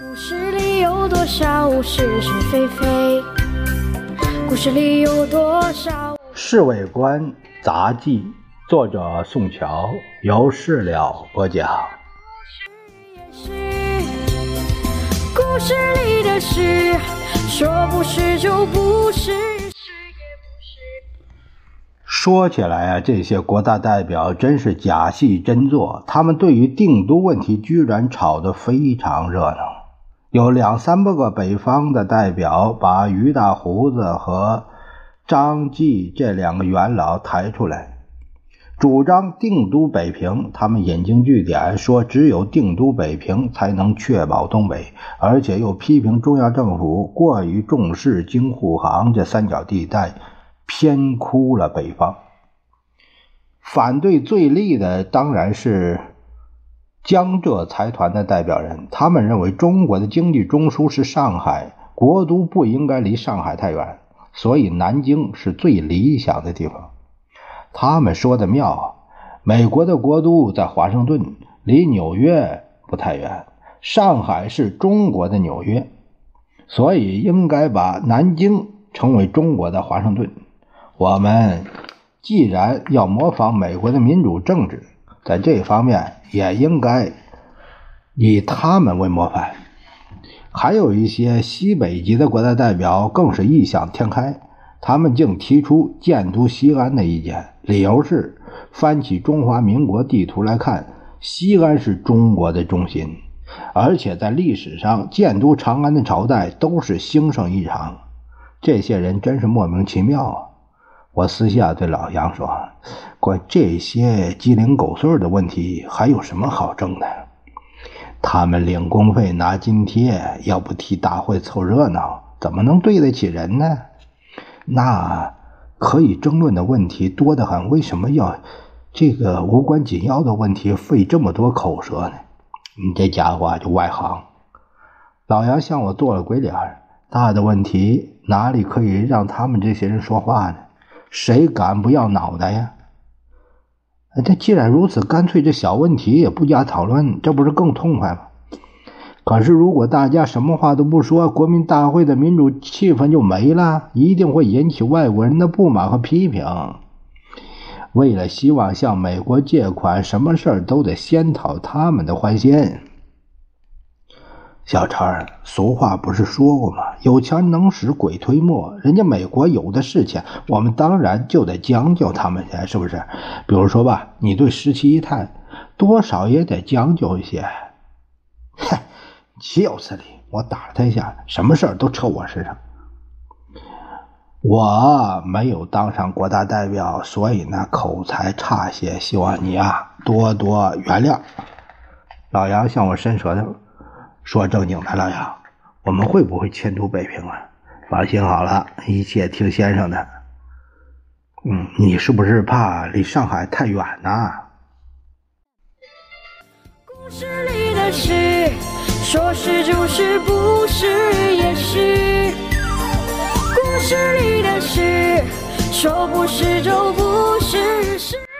故事里有多少是是非非？故事里有多少？《侍卫官杂记》作者宋乔，由事了播讲。故事里的事，说不是就不是。说起来啊，这些国大代表真是假戏真做。他们对于定都问题居然吵得非常热闹。有两三百个北方的代表把于大胡子和张继这两个元老抬出来，主张定都北平。他们引经据典，说只有定都北平才能确保东北，而且又批评中央政府过于重视京沪杭这三角地带，偏枯了北方。反对最厉的当然是。江浙财团的代表人，他们认为中国的经济中枢是上海，国都不应该离上海太远，所以南京是最理想的地方。他们说的妙，美国的国都在华盛顿，离纽约不太远，上海是中国的纽约，所以应该把南京称为中国的华盛顿。我们既然要模仿美国的民主政治，在这方面。也应该以他们为模范。还有一些西北籍的国家代表更是异想天开，他们竟提出建都西安的意见，理由是：翻起中华民国地图来看，西安是中国的中心，而且在历史上建都长安的朝代都是兴盛异常。这些人真是莫名其妙啊！我私下对老杨说：“管这些鸡零狗碎的问题，还有什么好争的？他们领工费拿津贴，要不替大会凑热闹，怎么能对得起人呢？那可以争论的问题多得很，为什么要这个无关紧要的问题费这么多口舌呢？你这家伙就外行。”老杨向我做了鬼脸：“大的问题哪里可以让他们这些人说话呢？”谁敢不要脑袋呀？这既然如此，干脆这小问题也不加讨论，这不是更痛快吗？可是如果大家什么话都不说，国民大会的民主气氛就没了，一定会引起外国人的不满和批评。为了希望向美国借款，什么事儿都得先讨他们的欢心。小陈，俗话不是说过吗？有钱能使鬼推磨。人家美国有的是钱，我们当然就得将就他们些，是不是？比如说吧，你对十七姨太，多少也得将就一些。哼，就是的，我打了他一下，什么事儿都扯我身上。我没有当上国大代表，所以呢口才差些，希望你啊多多原谅。老杨向我伸舌头。说正经的，老杨，我们会不会迁都北平啊？放心好了，一切听先生的。嗯，你是不是怕离上海太远呢？故事里的事，说是就是，不是也是。故事里的事，说不是就不是。是。